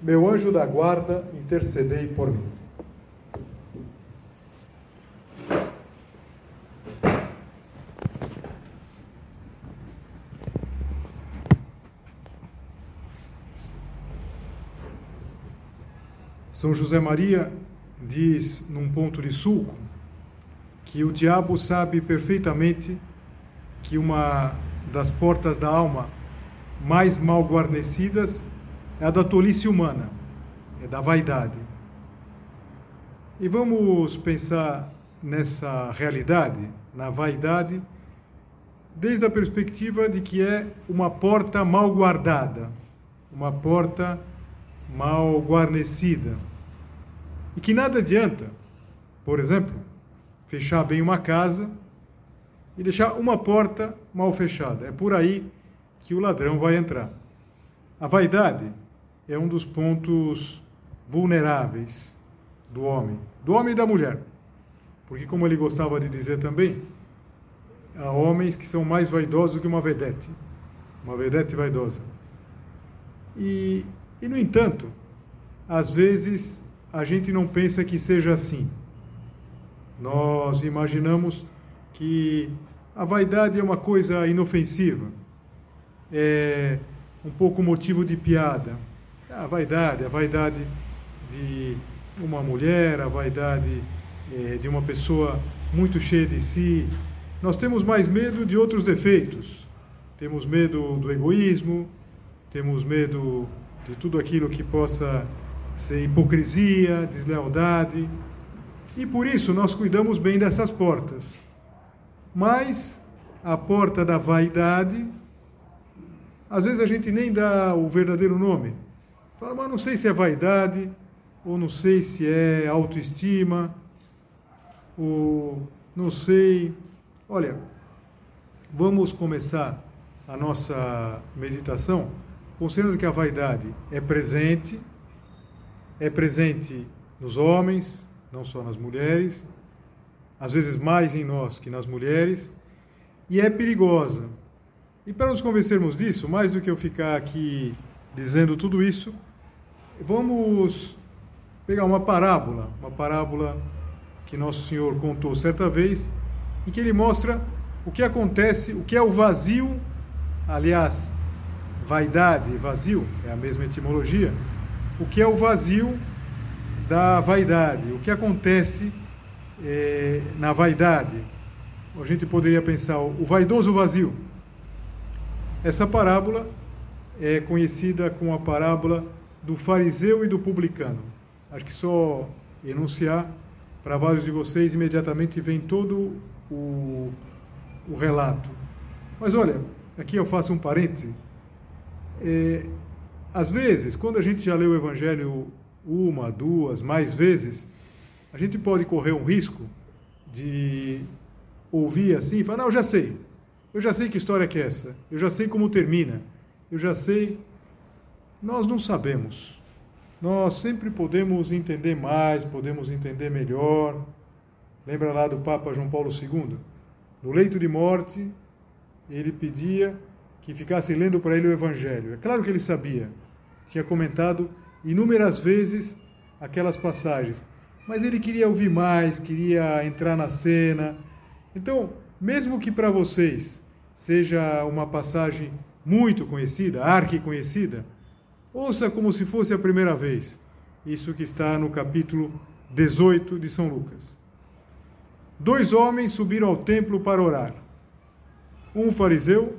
meu anjo da guarda, intercedei por mim. São José Maria diz num ponto de sulco que o diabo sabe perfeitamente que uma das portas da alma mais mal guarnecidas é a da tolice humana, é da vaidade. E vamos pensar nessa realidade, na vaidade, desde a perspectiva de que é uma porta mal guardada, uma porta mal guarnecida. E que nada adianta, por exemplo, fechar bem uma casa e deixar uma porta mal fechada. É por aí que o ladrão vai entrar. A vaidade é um dos pontos vulneráveis do homem, do homem e da mulher. Porque, como ele gostava de dizer também, há homens que são mais vaidosos do que uma vedete, uma vedete vaidosa. E, e, no entanto, às vezes a gente não pensa que seja assim. Nós imaginamos que a vaidade é uma coisa inofensiva, é um pouco motivo de piada, a vaidade, a vaidade de uma mulher, a vaidade é, de uma pessoa muito cheia de si. Nós temos mais medo de outros defeitos. Temos medo do egoísmo, temos medo de tudo aquilo que possa ser hipocrisia, deslealdade. E por isso nós cuidamos bem dessas portas. Mas a porta da vaidade, às vezes a gente nem dá o verdadeiro nome. Fala, mas não sei se é vaidade, ou não sei se é autoestima, ou não sei. Olha, vamos começar a nossa meditação considerando que a vaidade é presente, é presente nos homens, não só nas mulheres, às vezes mais em nós que nas mulheres, e é perigosa. E para nos convencermos disso, mais do que eu ficar aqui dizendo tudo isso, Vamos pegar uma parábola, uma parábola que Nosso Senhor contou certa vez, em que ele mostra o que acontece, o que é o vazio, aliás, vaidade vazio, é a mesma etimologia, o que é o vazio da vaidade, o que acontece é, na vaidade. A gente poderia pensar o vaidoso vazio. Essa parábola é conhecida como a parábola do fariseu e do publicano. Acho que só enunciar para vários de vocês imediatamente vem todo o, o relato. Mas olha, aqui eu faço um parêntese. É, às vezes, quando a gente já leu o Evangelho uma, duas, mais vezes, a gente pode correr um risco de ouvir assim e falar: Não, eu já sei. Eu já sei que história é essa. Eu já sei como termina. Eu já sei nós não sabemos. Nós sempre podemos entender mais, podemos entender melhor. Lembra lá do Papa João Paulo II? No leito de morte, ele pedia que ficassem lendo para ele o Evangelho. É claro que ele sabia, tinha comentado inúmeras vezes aquelas passagens, mas ele queria ouvir mais, queria entrar na cena. Então, mesmo que para vocês seja uma passagem muito conhecida, arque conhecida, Ouça como se fosse a primeira vez. Isso que está no capítulo 18 de São Lucas. Dois homens subiram ao templo para orar. Um fariseu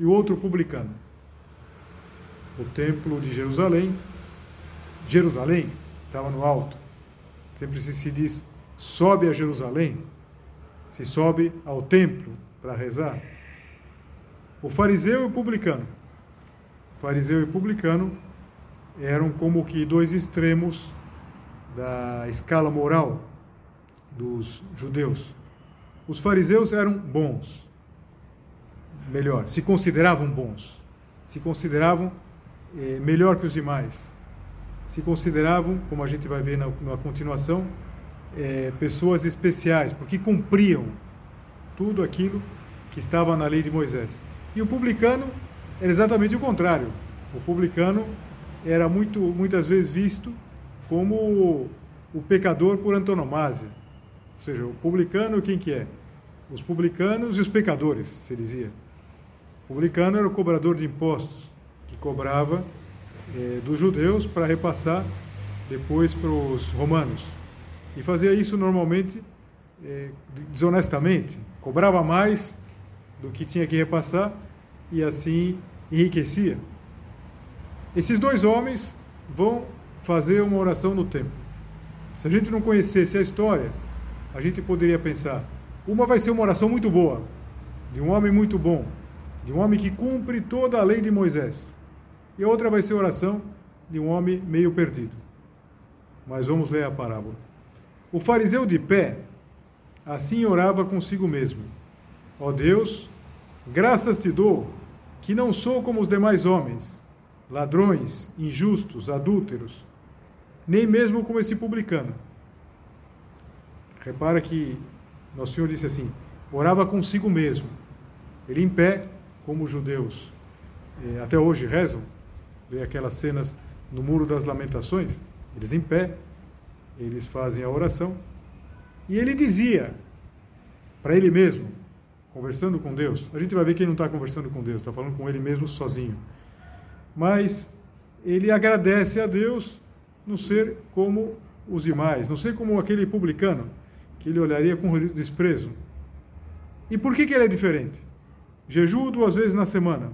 e o outro publicano. O templo de Jerusalém, Jerusalém estava no alto. Sempre se diz sobe a Jerusalém, se sobe ao templo para rezar. O fariseu e o publicano fariseu e publicano eram como que dois extremos da escala moral dos judeus. Os fariseus eram bons, melhor, se consideravam bons, se consideravam eh, melhor que os demais, se consideravam, como a gente vai ver na, na continuação, eh, pessoas especiais, porque cumpriam tudo aquilo que estava na lei de Moisés. E o publicano era exatamente o contrário. O publicano era muito, muitas vezes visto como o pecador por antonomasia. Ou seja, o publicano, quem que é? Os publicanos e os pecadores, se dizia. O publicano era o cobrador de impostos, que cobrava eh, dos judeus para repassar depois para os romanos. E fazia isso normalmente eh, desonestamente. Cobrava mais do que tinha que repassar e assim enriquecia. Esses dois homens vão fazer uma oração no templo. Se a gente não conhecesse a história, a gente poderia pensar: uma vai ser uma oração muito boa, de um homem muito bom, de um homem que cumpre toda a lei de Moisés, e a outra vai ser a oração de um homem meio perdido. Mas vamos ler a parábola. O fariseu de pé assim orava consigo mesmo: Ó Deus, graças te dou, que não sou como os demais homens, ladrões, injustos, adúlteros nem mesmo como esse publicano. Repara que nosso Senhor disse assim: orava consigo mesmo. Ele em pé, como os judeus eh, até hoje rezam, vê aquelas cenas no Muro das Lamentações, eles em pé, eles fazem a oração. E ele dizia para ele mesmo, conversando com Deus. A gente vai ver que ele não está conversando com Deus, está falando com ele mesmo sozinho. Mas ele agradece a Deus não ser como os demais, não ser como aquele publicano que ele olharia com desprezo. E por que, que ele é diferente? Jejuo duas vezes na semana,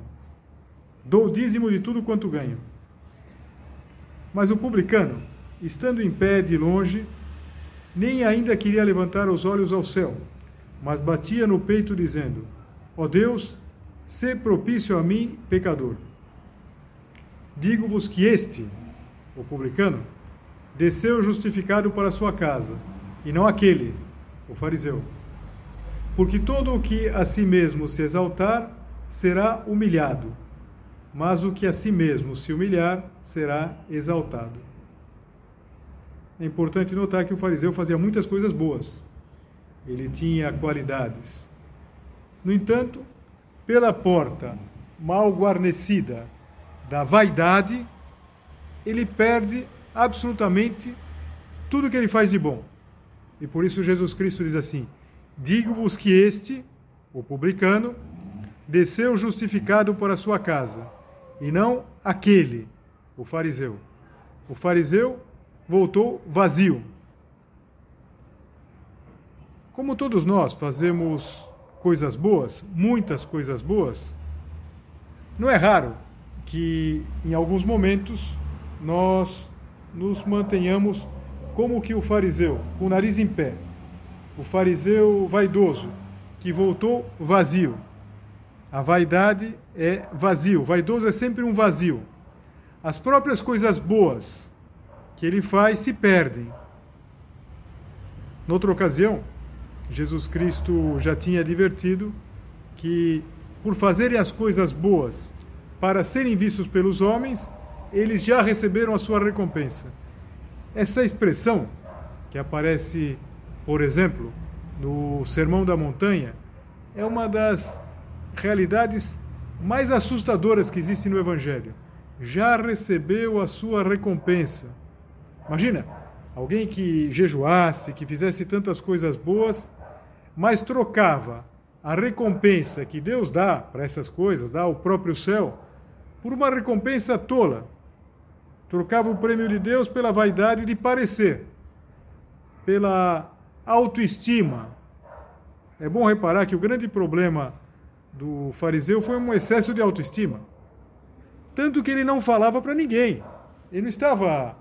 dou dízimo de tudo quanto ganho. Mas o publicano, estando em pé de longe, nem ainda queria levantar os olhos ao céu, mas batia no peito, dizendo: Ó Deus, sê propício a mim, pecador. Digo-vos que este, o publicano, desceu justificado para sua casa, e não aquele, o fariseu. Porque todo o que a si mesmo se exaltar será humilhado, mas o que a si mesmo se humilhar será exaltado. É importante notar que o fariseu fazia muitas coisas boas. Ele tinha qualidades. No entanto, pela porta mal guarnecida da vaidade, ele perde absolutamente tudo que ele faz de bom. E por isso Jesus Cristo diz assim: Digo-vos que este, o publicano, desceu justificado para a sua casa, e não aquele, o fariseu. O fariseu voltou vazio. Como todos nós fazemos coisas boas, muitas coisas boas, não é raro que em alguns momentos nós nos mantenhamos como que o fariseu, com o nariz em pé. O fariseu vaidoso, que voltou vazio. A vaidade é vazio, vaidoso é sempre um vazio. As próprias coisas boas que ele faz se perdem. Noutra ocasião, Jesus Cristo já tinha advertido que, por fazerem as coisas boas para serem vistos pelos homens, eles já receberam a sua recompensa. Essa expressão, que aparece, por exemplo, no Sermão da Montanha, é uma das realidades mais assustadoras que existem no Evangelho. Já recebeu a sua recompensa. Imagina, alguém que jejuasse, que fizesse tantas coisas boas, mas trocava a recompensa que Deus dá para essas coisas, dá ao próprio céu, por uma recompensa tola, Trocava o prêmio de Deus pela vaidade de parecer, pela autoestima. É bom reparar que o grande problema do fariseu foi um excesso de autoestima. Tanto que ele não falava para ninguém. Ele não estava,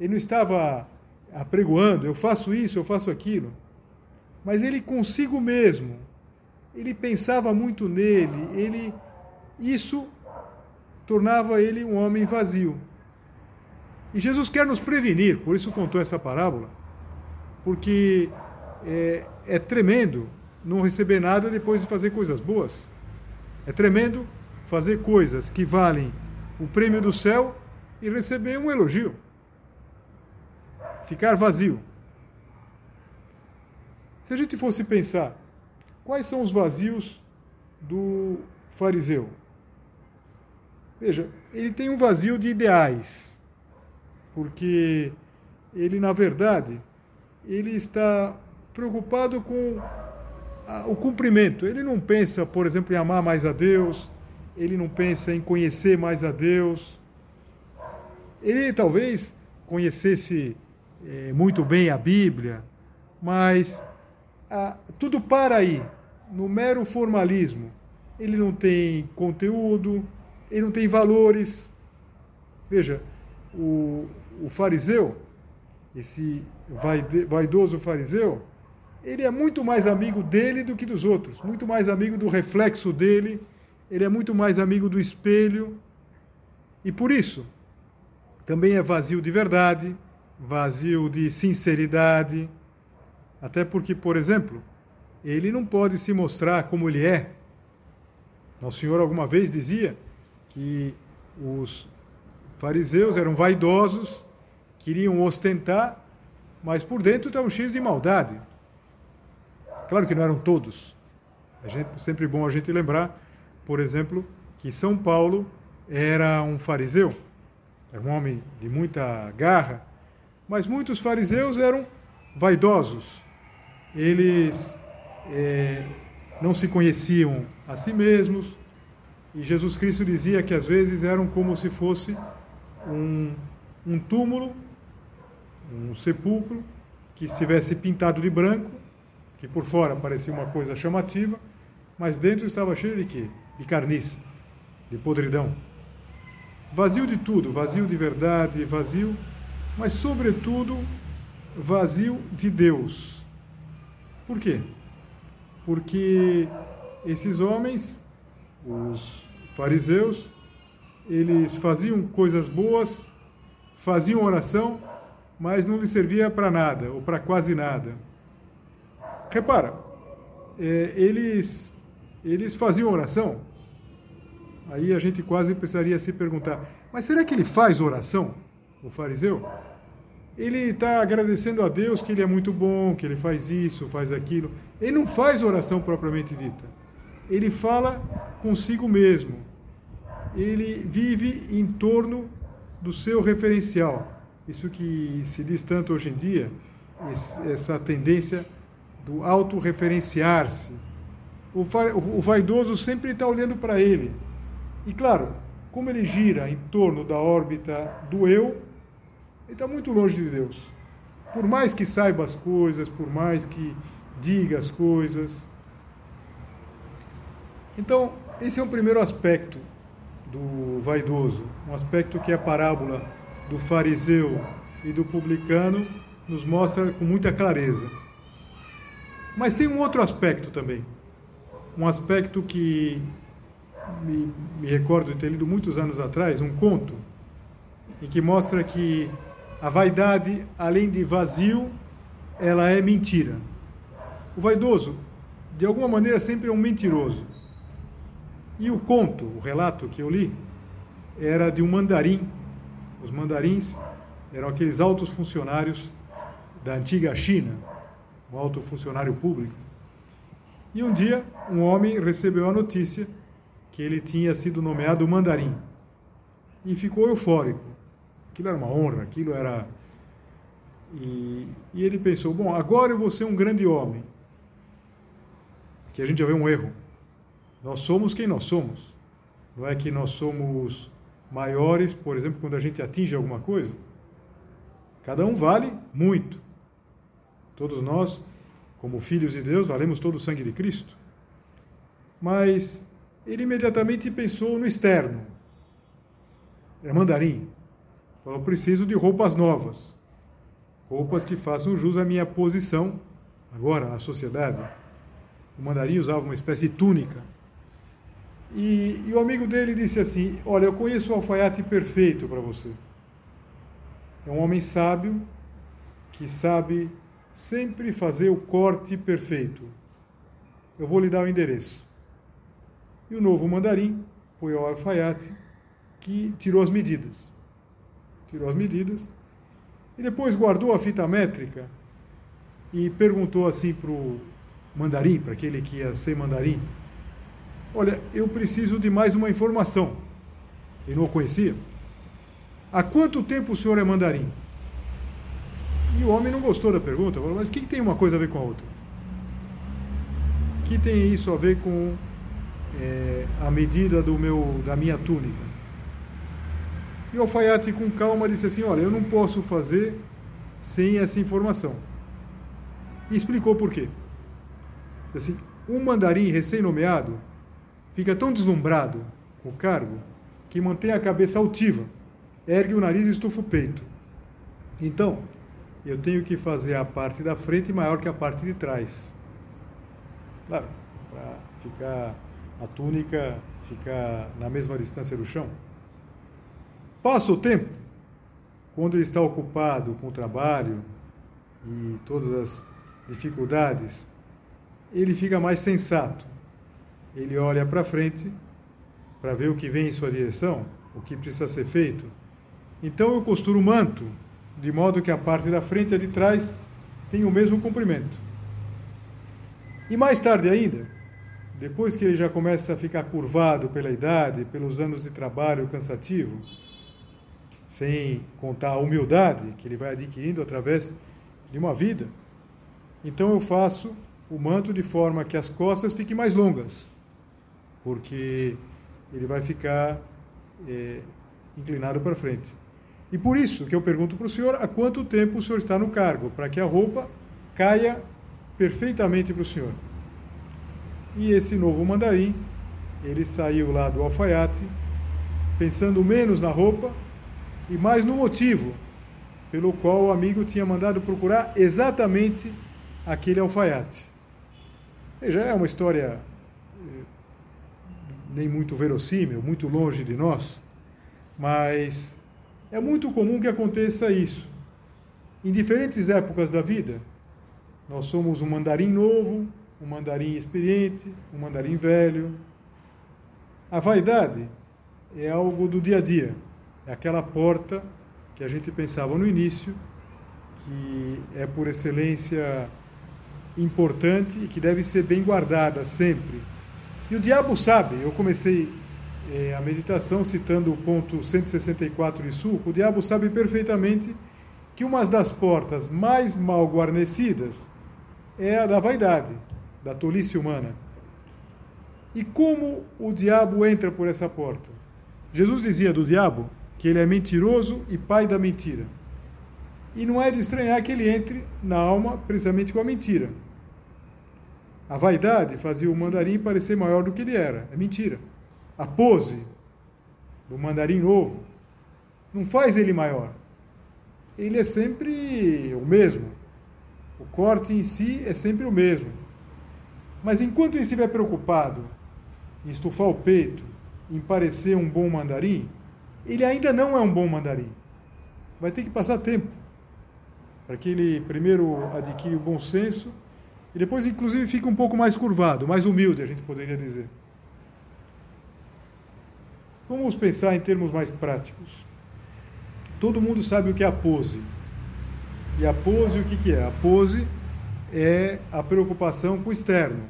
ele não estava apregoando, eu faço isso, eu faço aquilo. Mas ele consigo mesmo, ele pensava muito nele, ele isso tornava ele um homem vazio. E Jesus quer nos prevenir, por isso contou essa parábola, porque é, é tremendo não receber nada depois de fazer coisas boas. É tremendo fazer coisas que valem o prêmio do céu e receber um elogio. Ficar vazio. Se a gente fosse pensar, quais são os vazios do fariseu? Veja, ele tem um vazio de ideais, porque ele, na verdade, ele está preocupado com o cumprimento. Ele não pensa, por exemplo, em amar mais a Deus, ele não pensa em conhecer mais a Deus. Ele talvez conhecesse é, muito bem a Bíblia, mas tudo para aí, no mero formalismo. Ele não tem conteúdo, ele não tem valores. Veja, o, o fariseu, esse vaidoso fariseu, ele é muito mais amigo dele do que dos outros, muito mais amigo do reflexo dele, ele é muito mais amigo do espelho. E por isso, também é vazio de verdade, vazio de sinceridade. Até porque, por exemplo, ele não pode se mostrar como ele é. Nosso Senhor alguma vez dizia que os fariseus eram vaidosos, queriam ostentar, mas por dentro estavam cheios de maldade. Claro que não eram todos. É sempre bom a gente lembrar, por exemplo, que São Paulo era um fariseu, era um homem de muita garra, mas muitos fariseus eram vaidosos. Eles é, não se conheciam a si mesmos, e Jesus Cristo dizia que às vezes eram como se fosse um, um túmulo, um sepulcro, que estivesse pintado de branco, que por fora parecia uma coisa chamativa, mas dentro estava cheio de quê? De carniça, de podridão. Vazio de tudo, vazio de verdade, vazio, mas sobretudo vazio de Deus. Por quê? Porque esses homens os fariseus, eles faziam coisas boas, faziam oração, mas não lhes servia para nada, ou para quase nada. Repara, é, eles, eles faziam oração, aí a gente quase precisaria se perguntar, mas será que ele faz oração, o fariseu? Ele está agradecendo a Deus que ele é muito bom, que ele faz isso, faz aquilo. Ele não faz oração propriamente dita. Ele fala consigo mesmo. Ele vive em torno do seu referencial. Isso que se diz tanto hoje em dia, essa tendência do autorreferenciar-se. O vaidoso sempre está olhando para ele. E claro, como ele gira em torno da órbita do eu, ele está muito longe de Deus. Por mais que saiba as coisas, por mais que diga as coisas. Então, esse é um primeiro aspecto do vaidoso, um aspecto que a parábola do fariseu e do publicano nos mostra com muita clareza. Mas tem um outro aspecto também, um aspecto que me, me recordo de ter lido muitos anos atrás, um conto, em que mostra que a vaidade, além de vazio, ela é mentira. O vaidoso, de alguma maneira, sempre é um mentiroso. E o conto, o relato que eu li, era de um mandarim. Os mandarins eram aqueles altos funcionários da antiga China, um alto funcionário público. E um dia, um homem recebeu a notícia que ele tinha sido nomeado mandarim e ficou eufórico. Aquilo era uma honra, aquilo era. E, e ele pensou: bom, agora eu vou ser um grande homem. Que a gente já vê um erro. Nós somos quem nós somos. Não é que nós somos maiores, por exemplo, quando a gente atinge alguma coisa. Cada um vale muito. Todos nós, como filhos de Deus, valemos todo o sangue de Cristo. Mas ele imediatamente pensou no externo. É mandarim. Falou: preciso de roupas novas. Roupas que façam jus à minha posição agora na sociedade. O mandarim usava uma espécie de túnica e, e, o amigo dele disse assim: Olha, eu conheço o alfaiate perfeito para você. é um homem sábio que sabe sempre fazer o corte perfeito. Eu vou lhe dar o endereço. E o novo mandarim foi ao alfaiate que tirou as medidas. Tirou as medidas e depois guardou a fita métrica e perguntou assim para o mandarim, para aquele que ia ser mandarim: Olha, eu preciso de mais uma informação. Ele não o conhecia. Há quanto tempo o senhor é mandarim? E o homem não gostou da pergunta, falou, mas o que, tem uma coisa a ver com a outra? Que tem isso a ver com é, a medida do meu, da minha túnica? E o alfaiate, com calma, disse assim: Olha, eu não posso fazer sem essa informação. E explicou por quê. Assim, um mandarim recém-nomeado fica tão deslumbrado com o cargo que mantém a cabeça altiva, ergue o nariz e estufa o peito. Então, eu tenho que fazer a parte da frente maior que a parte de trás. Claro, para ficar a túnica ficar na mesma distância do chão. Passa o tempo, quando ele está ocupado com o trabalho e todas as dificuldades, ele fica mais sensato. Ele olha para frente para ver o que vem em sua direção, o que precisa ser feito. Então eu costuro o manto, de modo que a parte da frente e a de trás tenham o mesmo comprimento. E mais tarde ainda, depois que ele já começa a ficar curvado pela idade, pelos anos de trabalho cansativo, sem contar a humildade que ele vai adquirindo através de uma vida. Então eu faço o manto de forma que as costas fiquem mais longas, porque ele vai ficar é, inclinado para frente. E por isso que eu pergunto para o senhor há quanto tempo o senhor está no cargo, para que a roupa caia perfeitamente para o senhor. E esse novo mandarim, ele saiu lá do alfaiate, pensando menos na roupa e mais no motivo pelo qual o amigo tinha mandado procurar exatamente aquele alfaiate. Veja, é uma história eh, nem muito verossímil, muito longe de nós, mas é muito comum que aconteça isso. Em diferentes épocas da vida, nós somos um mandarim novo, um mandarim experiente, um mandarim velho. A vaidade é algo do dia a dia. É aquela porta que a gente pensava no início, que é por excelência importante e que deve ser bem guardada sempre. E o diabo sabe, eu comecei eh, a meditação citando o ponto 164 de Suco, o diabo sabe perfeitamente que uma das portas mais mal guarnecidas é a da vaidade, da tolice humana. E como o diabo entra por essa porta? Jesus dizia do diabo que ele é mentiroso e pai da mentira. E não é de estranhar que ele entre na alma precisamente com a mentira. A vaidade fazia o mandarim parecer maior do que ele era. É mentira. A pose do mandarim novo não faz ele maior. Ele é sempre o mesmo. O corte em si é sempre o mesmo. Mas enquanto ele estiver preocupado em estufar o peito, em parecer um bom mandarim, ele ainda não é um bom mandarim. Vai ter que passar tempo para que ele primeiro adquire o bom senso e depois, inclusive, fica um pouco mais curvado, mais humilde, a gente poderia dizer. Vamos pensar em termos mais práticos. Todo mundo sabe o que é a pose. E a pose, o que, que é? A pose é a preocupação com o externo,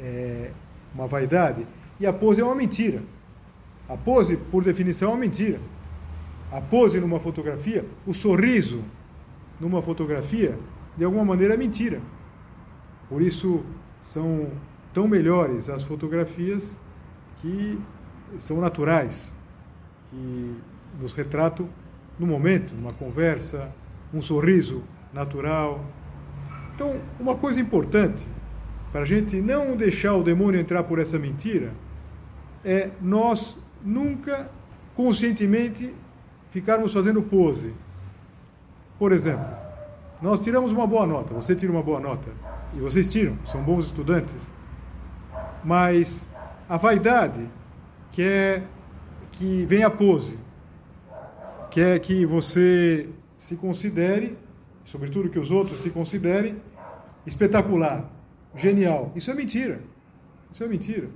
é uma vaidade. E a pose é uma mentira. A pose, por definição, é uma mentira. A pose numa fotografia, o sorriso numa fotografia, de alguma maneira é mentira. Por isso são tão melhores as fotografias que são naturais, que nos retratam no momento, numa conversa, um sorriso natural. Então, uma coisa importante para a gente não deixar o demônio entrar por essa mentira é nós nunca conscientemente ficarmos fazendo pose. Por exemplo, nós tiramos uma boa nota, você tira uma boa nota, e vocês tiram, são bons estudantes, mas a vaidade quer que vem a pose, quer que você se considere, sobretudo que os outros te considerem, espetacular, genial. Isso é mentira. Isso é mentira.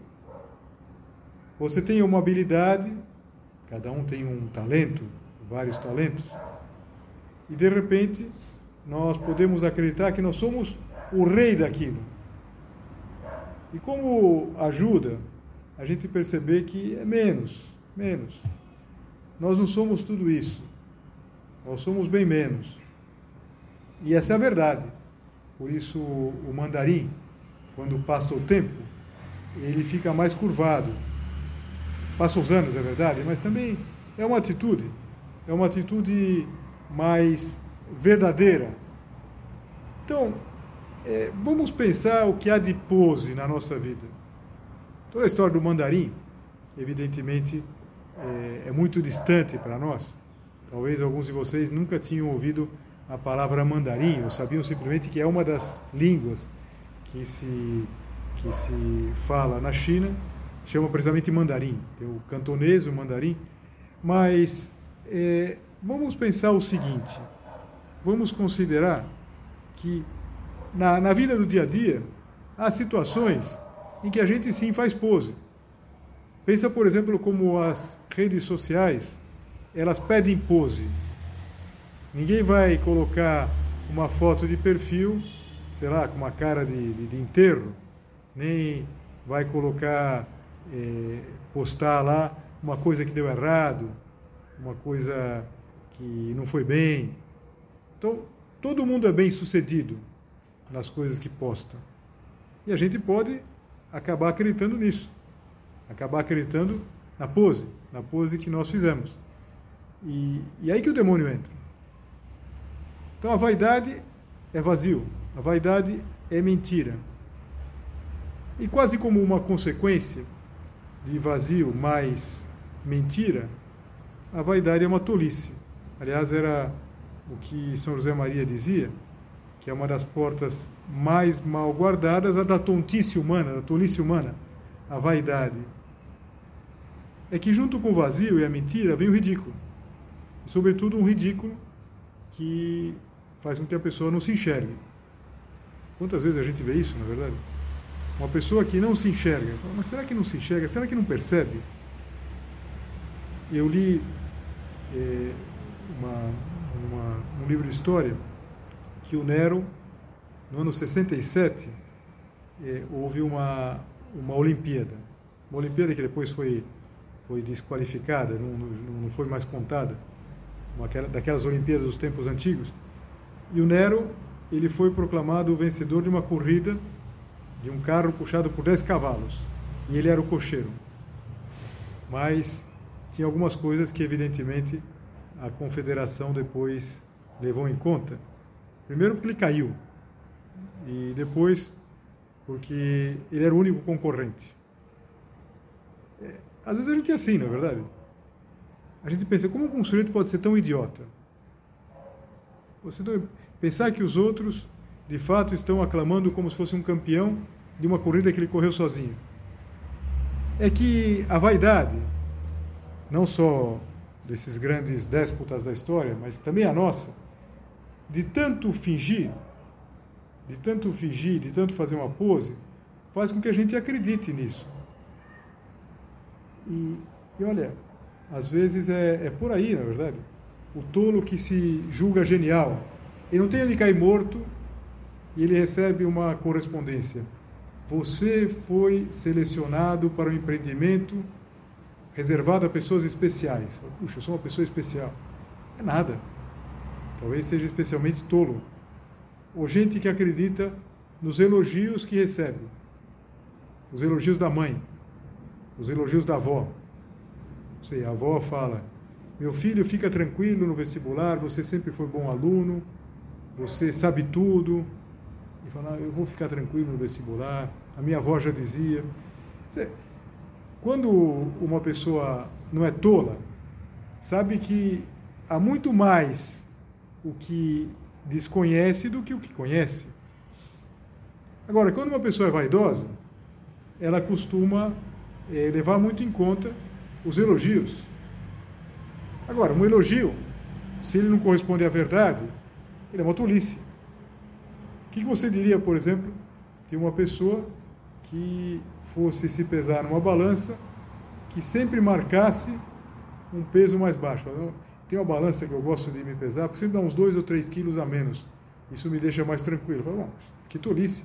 Você tem uma habilidade, cada um tem um talento, vários talentos, e de repente nós podemos acreditar que nós somos o rei daquilo. E como ajuda a gente perceber que é menos, menos. Nós não somos tudo isso. Nós somos bem menos. E essa é a verdade. Por isso o mandarim, quando passa o tempo, ele fica mais curvado. Passa os anos, é verdade, mas também é uma atitude, é uma atitude mais verdadeira. Então, é, vamos pensar o que há de pose na nossa vida. Toda a história do mandarim, evidentemente, é, é muito distante para nós. Talvez alguns de vocês nunca tinham ouvido a palavra mandarim, ou sabiam simplesmente que é uma das línguas que se, que se fala na China, chama precisamente mandarim. Tem o cantonês, o mandarim. Mas é, vamos pensar o seguinte: vamos considerar que na, na vida do dia a dia há situações em que a gente sim faz pose. Pensa, por exemplo, como as redes sociais, elas pedem pose. Ninguém vai colocar uma foto de perfil, sei lá, com uma cara de, de, de enterro, nem vai colocar, é, postar lá uma coisa que deu errado, uma coisa que não foi bem. Então, todo mundo é bem sucedido nas coisas que posta. E a gente pode acabar acreditando nisso, acabar acreditando na pose, na pose que nós fizemos. E, e aí que o demônio entra. Então a vaidade é vazio, a vaidade é mentira. E quase como uma consequência de vazio mais mentira, a vaidade é uma tolice. Aliás, era o que São José Maria dizia, que é uma das portas mais mal guardadas, a da tontice humana, da tolice humana, a vaidade. É que junto com o vazio e a mentira vem o ridículo. E, sobretudo, um ridículo que faz com que a pessoa não se enxergue. Quantas vezes a gente vê isso, na verdade? Uma pessoa que não se enxerga. Mas será que não se enxerga? Será que não percebe? Eu li é, uma, uma, um livro de história que o Nero, no ano 67, eh, houve uma, uma Olimpíada. Uma Olimpíada que depois foi, foi desqualificada, não, não, não foi mais contada, uma, daquelas Olimpíadas dos tempos antigos. E o Nero ele foi proclamado vencedor de uma corrida de um carro puxado por 10 cavalos. E ele era o cocheiro. Mas tinha algumas coisas que, evidentemente, a confederação depois levou em conta. Primeiro porque ele caiu. E depois porque ele era o único concorrente. É, às vezes a gente é assim, na é verdade. A gente pensa, como um sujeito pode ser tão idiota? Você pensar que os outros, de fato, estão aclamando como se fosse um campeão de uma corrida que ele correu sozinho. É que a vaidade, não só desses grandes déspotas da história, mas também a nossa, de tanto fingir, de tanto fingir, de tanto fazer uma pose, faz com que a gente acredite nisso. E, e olha, às vezes é, é por aí, na verdade. O tolo que se julga genial, ele não tem onde cair morto e ele recebe uma correspondência. Você foi selecionado para um empreendimento reservado a pessoas especiais. Puxa, eu sou uma pessoa especial. É nada. Talvez seja especialmente tolo. Ou gente que acredita nos elogios que recebe. Os elogios da mãe, os elogios da avó. Sei, a avó fala: Meu filho, fica tranquilo no vestibular, você sempre foi bom aluno, você sabe tudo. E fala: Eu vou ficar tranquilo no vestibular. A minha avó já dizia. Quando uma pessoa não é tola, sabe que há muito mais o que desconhece do que o que conhece. Agora, quando uma pessoa é vaidosa, ela costuma é, levar muito em conta os elogios. Agora, um elogio se ele não corresponde à verdade, ele é uma tolice. Que você diria, por exemplo, de uma pessoa que fosse se pesar numa balança que sempre marcasse um peso mais baixo? Tem uma balança que eu gosto de me pesar, porque sempre dá uns 2 ou 3 quilos a menos. Isso me deixa mais tranquilo. Falo, bom, que tolice.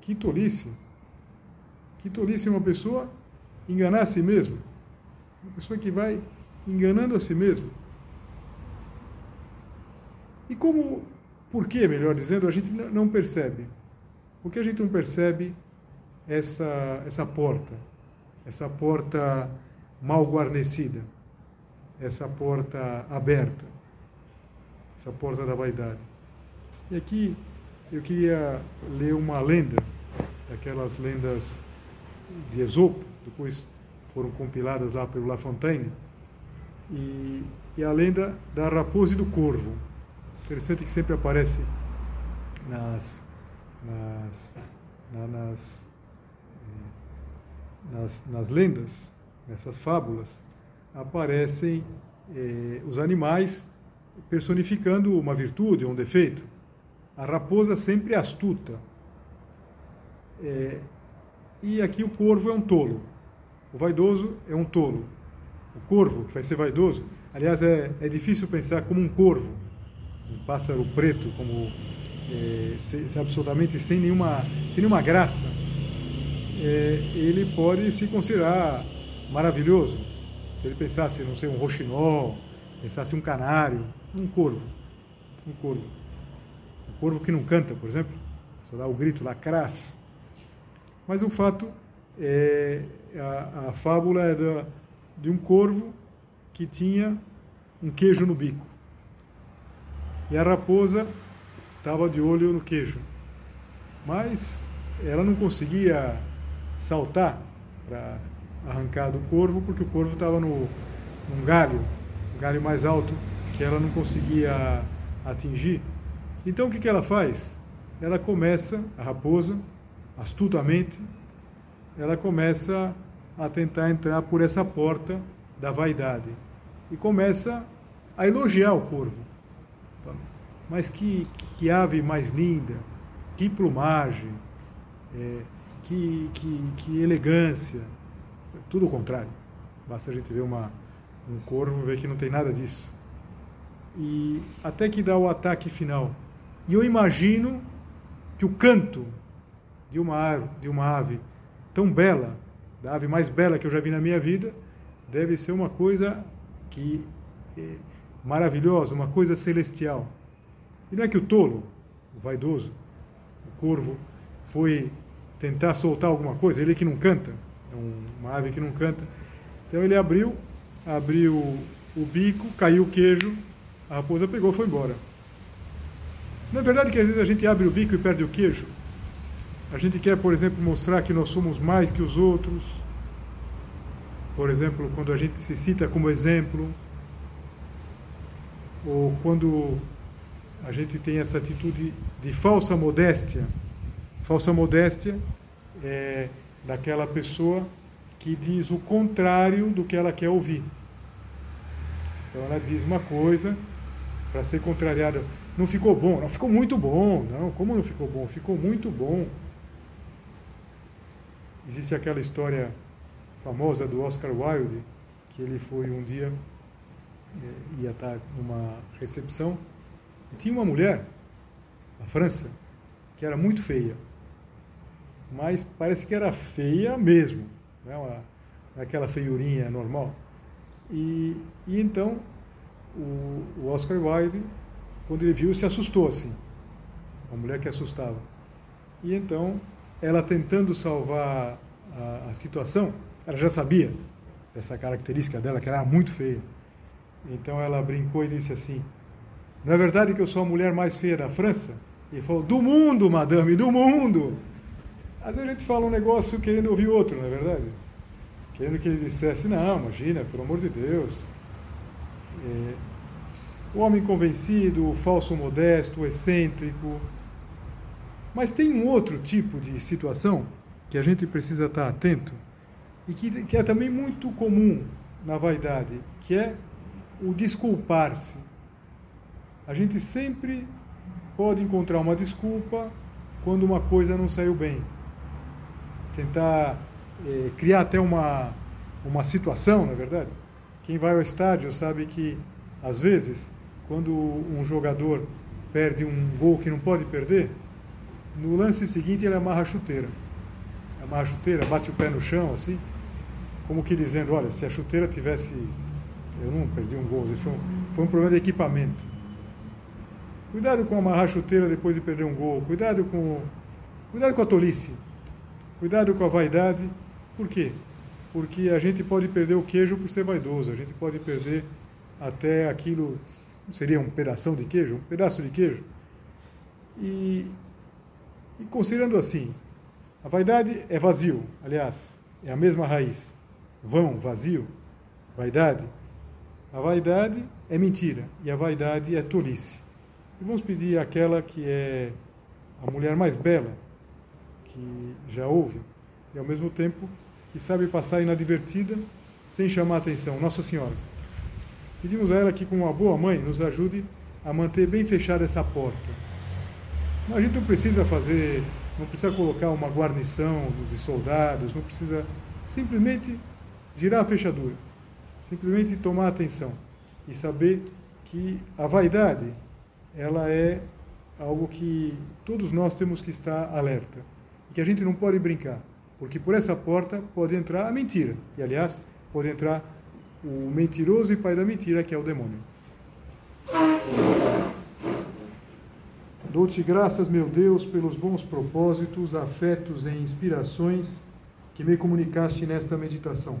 Que tolice. Que tolice uma pessoa enganar a si mesma. Uma pessoa que vai enganando a si mesma. E como, por que, melhor dizendo, a gente não percebe? Por que a gente não percebe essa, essa porta? Essa porta mal guarnecida? essa porta aberta, essa porta da vaidade. E aqui eu queria ler uma lenda, daquelas lendas de Esopo, depois foram compiladas lá pelo La Fontaine, e, e a lenda da raposa e do corvo. Interessante que sempre aparece nas, nas, nas, eh, nas, nas lendas, nessas fábulas, aparecem eh, os animais personificando uma virtude ou um defeito. A raposa sempre é astuta. É, e aqui o corvo é um tolo. O vaidoso é um tolo. O corvo, que vai ser vaidoso, aliás, é, é difícil pensar como um corvo, um pássaro preto, como é, se, se absolutamente sem nenhuma, sem nenhuma graça. É, ele pode se considerar maravilhoso, se ele pensasse, não sei, um roxinol, pensasse um canário, um corvo. Um corvo. Um corvo que não canta, por exemplo, só dá o grito lá, cras. Mas o fato é. A, a fábula é da, de um corvo que tinha um queijo no bico. E a raposa estava de olho no queijo. Mas ela não conseguia saltar para arrancar do corvo, porque o corvo estava no, num galho, um galho mais alto, que ela não conseguia atingir. Então o que, que ela faz? Ela começa, a raposa, astutamente, ela começa a tentar entrar por essa porta da vaidade e começa a elogiar o corvo. Mas que, que ave mais linda, que plumagem, é, que, que, que elegância tudo o contrário. Basta a gente ver uma, um corvo ver que não tem nada disso. E até que dá o ataque final. E eu imagino que o canto de uma ave, de uma ave tão bela, da ave mais bela que eu já vi na minha vida, deve ser uma coisa que é maravilhosa, uma coisa celestial. E não é que o tolo, o vaidoso, o corvo, foi tentar soltar alguma coisa, ele que não canta, é uma ave que não canta. Então ele abriu, abriu o bico, caiu o queijo, a raposa pegou e foi embora. Não é verdade que às vezes a gente abre o bico e perde o queijo? A gente quer, por exemplo, mostrar que nós somos mais que os outros. Por exemplo, quando a gente se cita como exemplo, ou quando a gente tem essa atitude de falsa modéstia. Falsa modéstia é daquela pessoa que diz o contrário do que ela quer ouvir. Então ela diz uma coisa para ser contrariada. Não ficou bom, não ficou muito bom. Não, como não ficou bom? Ficou muito bom. Existe aquela história famosa do Oscar Wilde, que ele foi um dia, ia estar numa recepção, e tinha uma mulher, na França, que era muito feia mas parece que era feia mesmo, né? Uma, aquela feiurinha normal. E, e então o, o, Oscar Wilde, quando ele viu, se assustou assim, uma mulher que assustava. E então ela tentando salvar a, a situação, ela já sabia essa característica dela, que era muito feia. Então ela brincou e disse assim: Não é verdade que eu sou a mulher mais feia da França? E falou: Do mundo, madame, do mundo! Às vezes a gente fala um negócio querendo ouvir outro, não é verdade? Querendo que ele dissesse, não, imagina, pelo amor de Deus. É, o homem convencido, o falso modesto, o excêntrico. Mas tem um outro tipo de situação que a gente precisa estar atento e que, que é também muito comum na vaidade, que é o desculpar-se. A gente sempre pode encontrar uma desculpa quando uma coisa não saiu bem. Tentar é, criar até uma, uma situação, na é verdade. Quem vai ao estádio sabe que, às vezes, quando um jogador perde um gol que não pode perder, no lance seguinte ele amarra a chuteira. Amarra a chuteira, bate o pé no chão, assim, como que dizendo, olha, se a chuteira tivesse... Eu não perdi um gol, foi um, foi um problema de equipamento. Cuidado com amarrar a chuteira depois de perder um gol. Cuidado com, cuidado com a tolice. Cuidado com a vaidade. Por quê? Porque a gente pode perder o queijo por ser vaidoso. A gente pode perder até aquilo, seria um pedaço de queijo, um pedaço de queijo. E, e considerando assim, a vaidade é vazio, aliás, é a mesma raiz. Vão, vazio, vaidade. A vaidade é mentira e a vaidade é tolice. E vamos pedir àquela que é a mulher mais bela que já houve e ao mesmo tempo que sabe passar inadvertida sem chamar atenção, Nossa Senhora. Pedimos a ela que, como uma boa mãe, nos ajude a manter bem fechada essa porta. A gente não precisa fazer, não precisa colocar uma guarnição de soldados, não precisa simplesmente girar a fechadura, simplesmente tomar atenção e saber que a vaidade ela é algo que todos nós temos que estar alerta e que a gente não pode brincar, porque por essa porta pode entrar a mentira e aliás pode entrar o mentiroso e pai da mentira que é o demônio. Dou-te graças, meu Deus, pelos bons propósitos, afetos e inspirações que me comunicaste nesta meditação.